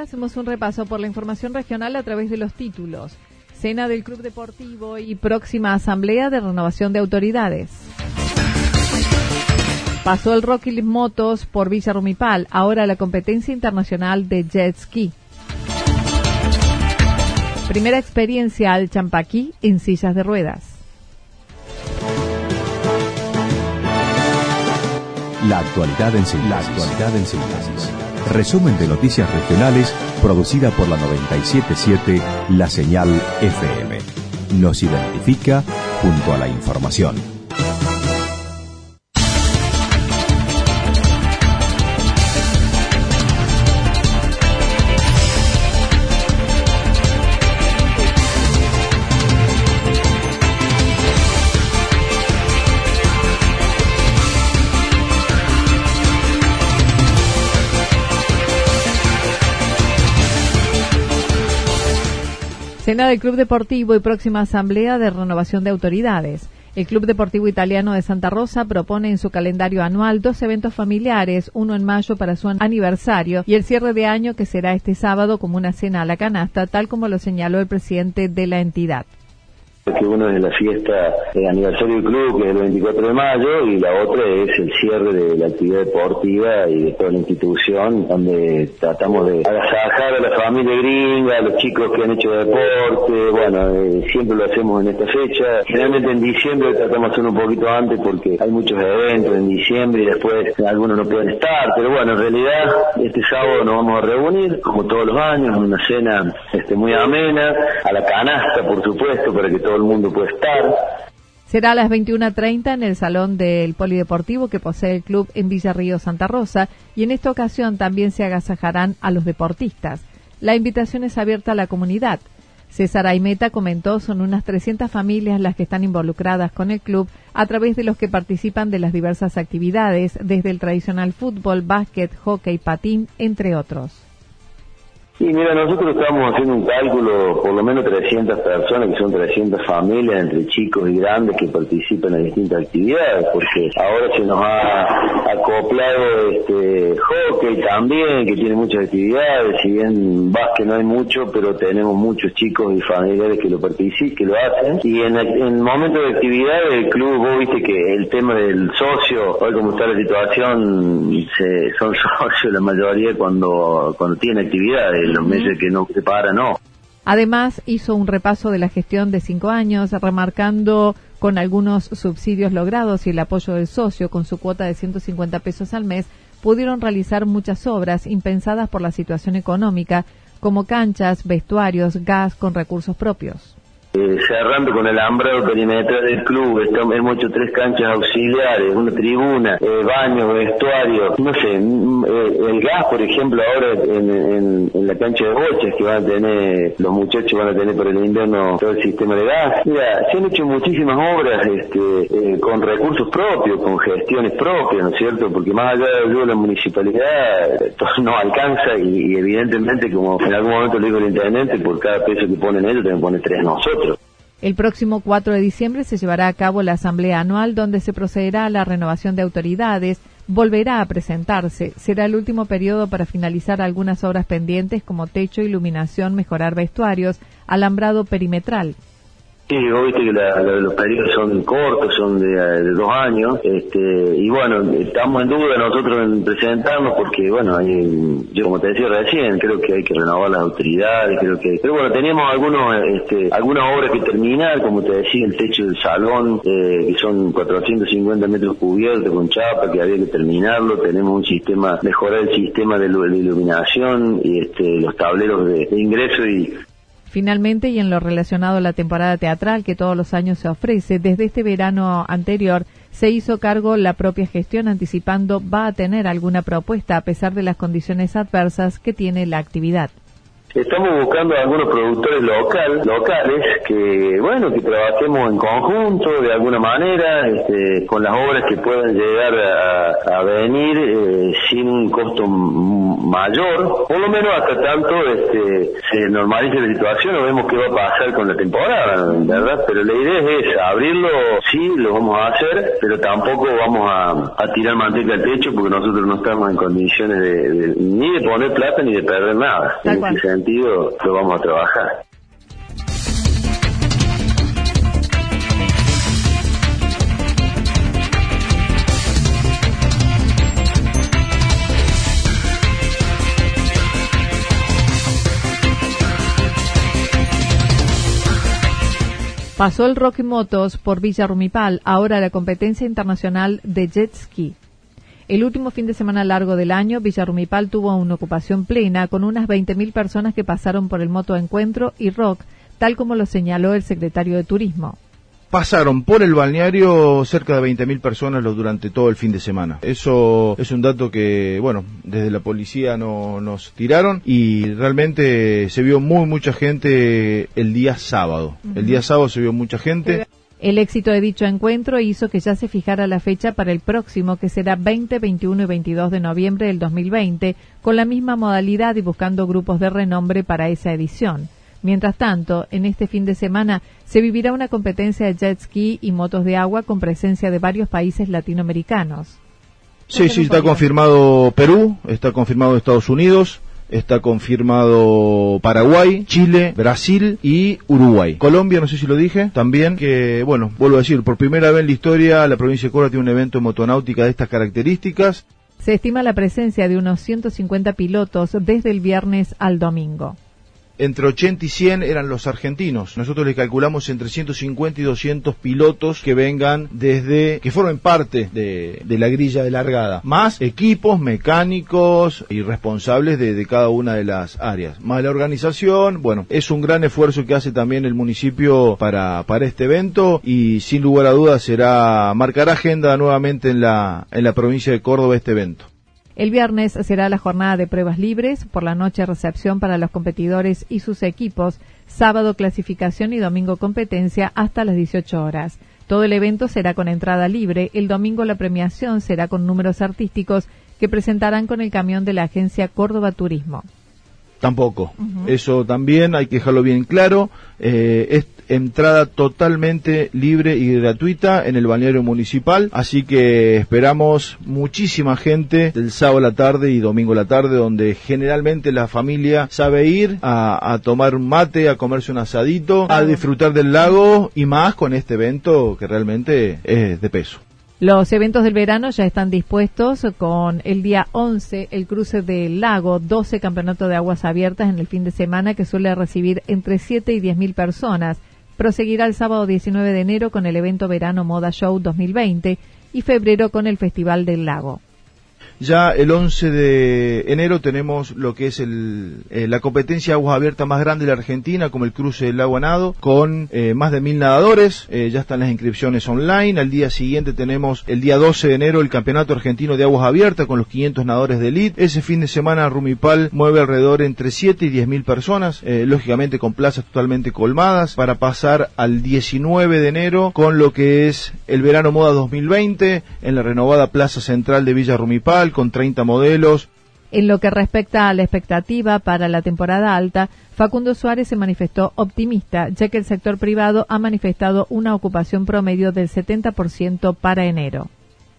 Hacemos un repaso por la información regional a través de los títulos. Cena del Club Deportivo y próxima asamblea de renovación de autoridades. Pasó el Rocky Motos por Villa Rumipal, ahora la competencia internacional de jet ski. Primera experiencia al Champaquí en sillas de ruedas. La actualidad en síntesis. La actualidad en síntesis. Resumen de noticias regionales producida por la 977 La Señal FM. Nos identifica junto a la información. Cena del Club Deportivo y próxima asamblea de renovación de autoridades. El Club Deportivo Italiano de Santa Rosa propone en su calendario anual dos eventos familiares, uno en mayo para su aniversario y el cierre de año que será este sábado como una cena a la canasta, tal como lo señaló el presidente de la entidad que uno es la fiesta de aniversario del club, que es el 24 de mayo, y la otra es el cierre de la actividad deportiva y de toda la institución, donde tratamos de agasajar a la familia gringa, a los chicos que han hecho deporte, bueno, eh, siempre lo hacemos en esta fecha. Generalmente en diciembre tratamos de hacerlo un poquito antes porque hay muchos eventos en diciembre y después algunos no pueden estar, pero bueno, en realidad este sábado nos vamos a reunir, como todos los años, una cena este, muy amena, a la canasta, por supuesto, para que el mundo puede estar. Será a las 21.30 en el Salón del Polideportivo que posee el club en Villarrío Santa Rosa y en esta ocasión también se agasajarán a los deportistas. La invitación es abierta a la comunidad. César Aimeta comentó son unas 300 familias las que están involucradas con el club a través de los que participan de las diversas actividades, desde el tradicional fútbol, básquet, hockey, patín, entre otros. Y mira, nosotros estamos haciendo un cálculo, por lo menos 300 personas, que son 300 familias, entre chicos y grandes, que participan en distintas actividades, porque ahora se nos ha acoplado este hockey también, que tiene muchas actividades, si bien básquet no hay mucho, pero tenemos muchos chicos y familiares que lo participan, que lo hacen. Y en, el, momento de actividad del club, vos viste que el tema del socio, hoy como está la situación, se, son socios la mayoría cuando, cuando tienen actividades los meses que no se para, no. Además, hizo un repaso de la gestión de cinco años, remarcando con algunos subsidios logrados y el apoyo del socio con su cuota de 150 pesos al mes, pudieron realizar muchas obras impensadas por la situación económica, como canchas, vestuarios, gas con recursos propios. Eh, cerrando con el alambrado perimetral del club, estamos, hemos hecho tres canchas auxiliares, una tribuna, eh, baños, vestuario, no sé, eh, el gas, por ejemplo, ahora en, la cancha de boches que van a tener, los muchachos van a tener por el invierno todo el sistema de gas. Mira, se han hecho muchísimas obras este, con recursos propios, con gestiones propias, ¿no es cierto? Porque más allá de la municipalidad, no alcanza y, evidentemente, como en algún momento le digo el intendente, por cada peso que ponen ellos, también pone tres nosotros. El próximo 4 de diciembre se llevará a cabo la asamblea anual donde se procederá a la renovación de autoridades, volverá a presentarse. Será el último periodo para finalizar algunas obras pendientes como techo, iluminación, mejorar vestuarios, alambrado perimetral. Sí, vos viste que los periodos son cortos, son de, dos años, este, y bueno, estamos en duda nosotros en presentarnos porque, bueno, hay, yo como te decía recién, creo que hay que renovar las autoridades, creo que, pero bueno, teníamos algunos, este, algunas obras que terminar, como te decía, el techo del salón, eh, que son 450 metros cubiertos con chapa, que había que terminarlo, tenemos un sistema, mejorar el sistema de, iluminación y este, los tableros de ingreso y Finalmente, y en lo relacionado a la temporada teatral que todos los años se ofrece, desde este verano anterior se hizo cargo la propia gestión anticipando va a tener alguna propuesta a pesar de las condiciones adversas que tiene la actividad. Estamos buscando algunos productores local, locales que, bueno, que trabajemos en conjunto de alguna manera, este, con las obras que puedan llegar a, venir eh, sin un costo mayor, por lo menos hasta tanto este, se normalice la situación o vemos qué va a pasar con la temporada, ¿verdad? Pero la idea es abrirlo, sí, lo vamos a hacer, pero tampoco vamos a, tirar manteca al techo porque nosotros no estamos en condiciones de, ni de poner plata ni de perder nada lo vamos a trabajar. Pasó el Rocky Motos por Villa Rumipal, ahora la competencia internacional de jet ski. El último fin de semana largo del año, Villarrumipal tuvo una ocupación plena con unas 20.000 personas que pasaron por el Moto Encuentro y Rock, tal como lo señaló el secretario de Turismo pasaron por el balneario cerca de 20.000 personas durante todo el fin de semana. Eso es un dato que, bueno, desde la policía no, nos tiraron y realmente se vio muy mucha gente el día sábado. El día sábado se vio mucha gente. El éxito de dicho encuentro hizo que ya se fijara la fecha para el próximo, que será 20, 21 y 22 de noviembre del 2020, con la misma modalidad y buscando grupos de renombre para esa edición. Mientras tanto, en este fin de semana se vivirá una competencia de jet ski y motos de agua con presencia de varios países latinoamericanos. Sí, sí, está confirmado Perú, está confirmado Estados Unidos, está confirmado Paraguay, Chile, Brasil y Uruguay. Colombia, no sé si lo dije, también que, bueno, vuelvo a decir, por primera vez en la historia la provincia de Córdoba tiene un evento de motonáutica de estas características. Se estima la presencia de unos 150 pilotos desde el viernes al domingo entre 80 y 100 eran los argentinos. Nosotros le calculamos entre 150 y 200 pilotos que vengan desde, que formen parte de, la grilla de largada, más equipos mecánicos y responsables de, cada una de las áreas. Más la organización, bueno, es un gran esfuerzo que hace también el municipio para, para este evento y sin lugar a dudas será, marcará agenda nuevamente en la, en la provincia de Córdoba este evento. El viernes será la jornada de pruebas libres, por la noche recepción para los competidores y sus equipos, sábado clasificación y domingo competencia hasta las 18 horas. Todo el evento será con entrada libre, el domingo la premiación será con números artísticos que presentarán con el camión de la agencia Córdoba Turismo. Tampoco. Eso también hay que dejarlo bien claro. Eh, es entrada totalmente libre y gratuita en el balneario municipal. Así que esperamos muchísima gente del sábado a la tarde y domingo a la tarde, donde generalmente la familia sabe ir a, a tomar un mate, a comerse un asadito, a disfrutar del lago y más con este evento que realmente es de peso. Los eventos del verano ya están dispuestos con el día 11 el cruce del lago, 12 campeonatos de aguas abiertas en el fin de semana que suele recibir entre 7 y 10 mil personas. Proseguirá el sábado 19 de enero con el evento Verano Moda Show 2020 y febrero con el Festival del Lago. Ya el 11 de enero tenemos lo que es el, eh, la competencia aguas abiertas más grande de la Argentina, como el cruce del lago Nado, con eh, más de mil nadadores. Eh, ya están las inscripciones online. Al día siguiente tenemos el día 12 de enero el Campeonato Argentino de Aguas Abiertas con los 500 nadadores de elite. Ese fin de semana Rumipal mueve alrededor entre 7 y 10 mil personas, lógicamente con plazas totalmente colmadas, para pasar al 19 de enero con lo que es el verano moda 2020 en la renovada Plaza Central de Villa Rumipal con 30 modelos. En lo que respecta a la expectativa para la temporada alta, Facundo Suárez se manifestó optimista, ya que el sector privado ha manifestado una ocupación promedio del 70% para enero.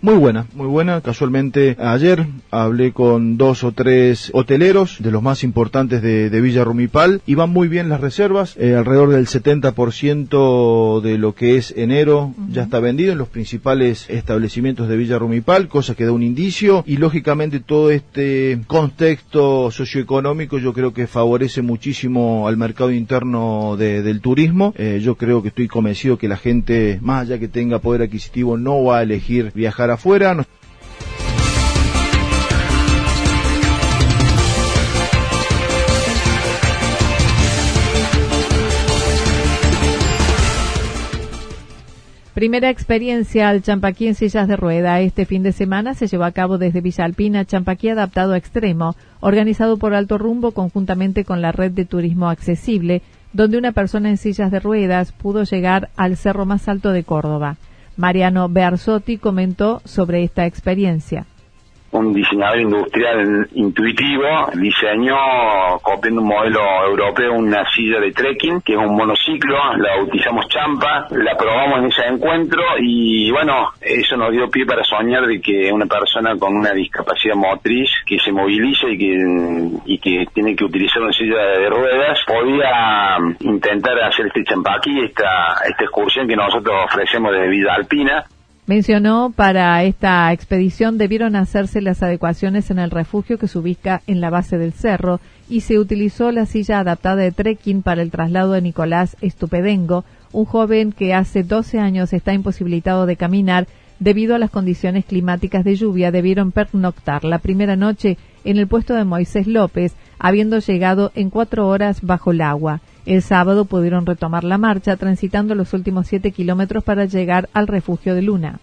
Muy buena, muy buena. Casualmente ayer hablé con dos o tres hoteleros de los más importantes de, Villa Rumipal y van muy bien las reservas. Eh, alrededor del 70% de lo que es enero ya está vendido en los principales establecimientos de Villa Rumipal, cosa que da un indicio y lógicamente todo este contexto socioeconómico yo creo que favorece muchísimo al mercado interno del turismo. Eh, yo creo que estoy convencido que la gente, más allá que tenga poder adquisitivo, no va a elegir viajar afuera. Primera experiencia al Champaquí en sillas de rueda. Este fin de semana se llevó a cabo desde Villa Alpina Champaquí adaptado a extremo, organizado por Alto Rumbo conjuntamente con la red de turismo accesible, donde una persona en sillas de ruedas pudo llegar al cerro más alto de Córdoba. Mariano Berzotti comentó sobre esta experiencia un diseñador industrial intuitivo diseñó, copiando un modelo europeo, una silla de trekking, que es un monociclo, la bautizamos Champa, la probamos en ese encuentro y bueno, eso nos dio pie para soñar de que una persona con una discapacidad motriz que se moviliza y que, y que tiene que utilizar una silla de ruedas, podía intentar hacer este champaquí, esta, esta excursión que nosotros ofrecemos de vida alpina, Mencionó para esta expedición debieron hacerse las adecuaciones en el refugio que se ubica en la base del cerro y se utilizó la silla adaptada de trekking para el traslado de Nicolás Estupedengo, un joven que hace 12 años está imposibilitado de caminar debido a las condiciones climáticas de lluvia. Debieron pernoctar la primera noche en el puesto de Moisés López, habiendo llegado en cuatro horas bajo el agua. El sábado pudieron retomar la marcha transitando los últimos siete kilómetros para llegar al refugio de Luna.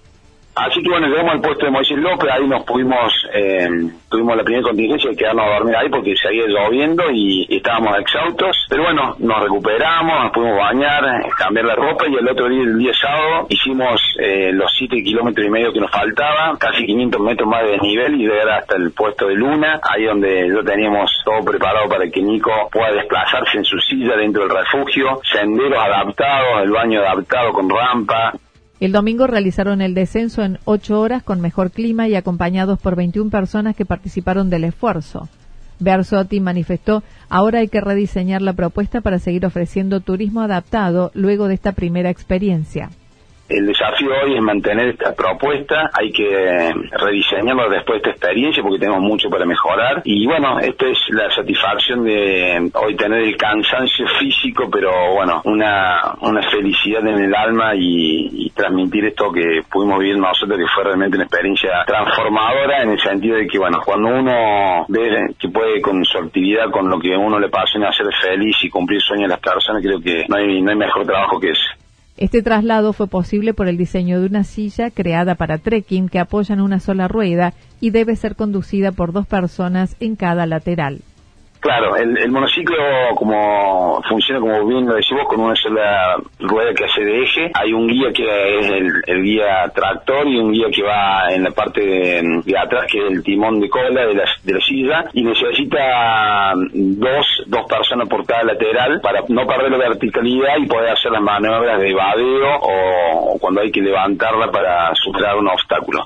Así que bueno, llegamos al puesto de Moisés López, ahí nos pudimos, eh, tuvimos la primera contingencia de quedarnos a dormir ahí porque seguía lloviendo y, estábamos exhaustos, pero bueno, nos recuperamos, nos pudimos bañar, cambiar la ropa y el otro día, el día sábado, hicimos eh, los 7 kilómetros y medio que nos faltaba, casi 500 metros más de nivel y llegar hasta el puesto de Luna, ahí donde lo teníamos todo preparado para que Nico pueda desplazarse en su silla dentro del refugio, senderos adaptados, el baño adaptado con rampa, el domingo realizaron el descenso en ocho horas con mejor clima y acompañados por 21 personas que participaron del esfuerzo. Bersotti manifestó, ahora hay que rediseñar la propuesta para seguir ofreciendo turismo adaptado luego de esta primera experiencia. El desafío hoy es mantener esta propuesta, hay que rediseñarlo después de esta experiencia porque tenemos mucho para mejorar y bueno, esta es la satisfacción de hoy tener el cansancio físico, pero bueno, una, una felicidad en el alma y, transmitir esto que pudimos vivir nosotros que fue realmente una experiencia transformadora en el sentido de que bueno, cuando uno ve que puede con su actividad, con lo que uno le apasiona hacer feliz y cumplir sueños de las personas, creo que no hay, no hay mejor trabajo que ese. Este traslado fue posible por el diseño de una silla creada para trekking que apoya en una sola rueda y debe ser conducida por dos personas en cada lateral. Claro, el, monociclo como funciona como bien lo decimos con una sola rueda que hace de eje. Hay un guía que es el, guía tractor y un guía que va en la parte de, atrás que es el timón de cola de la, de la silla y necesita dos, dos personas por cada lateral para no perder la verticalidad y poder hacer las maniobras de vadeo o cuando hay que levantarla para superar un obstáculo.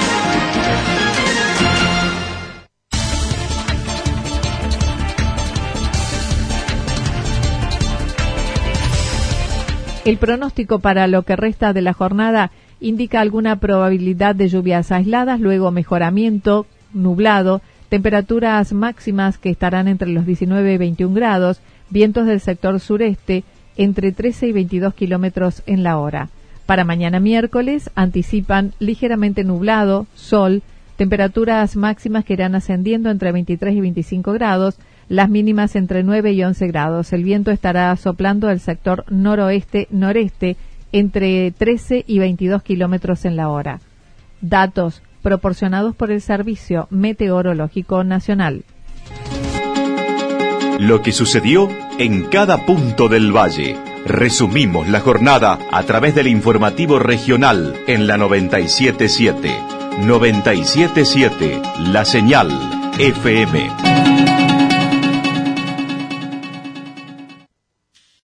El pronóstico para lo que resta de la jornada indica alguna probabilidad de lluvias aisladas, luego mejoramiento, nublado, temperaturas máximas que estarán entre los 19 y 21 grados, vientos del sector sureste entre 13 y 22 kilómetros en la hora. Para mañana miércoles anticipan ligeramente nublado, sol, temperaturas máximas que irán ascendiendo entre 23 y 25 grados, las mínimas entre 9 y 11 grados. El viento estará soplando del sector noroeste-noreste entre 13 y 22 kilómetros en la hora. Datos proporcionados por el Servicio Meteorológico Nacional. Lo que sucedió en cada punto del valle. Resumimos la jornada a través del informativo regional en la 977. 977 La Señal FM.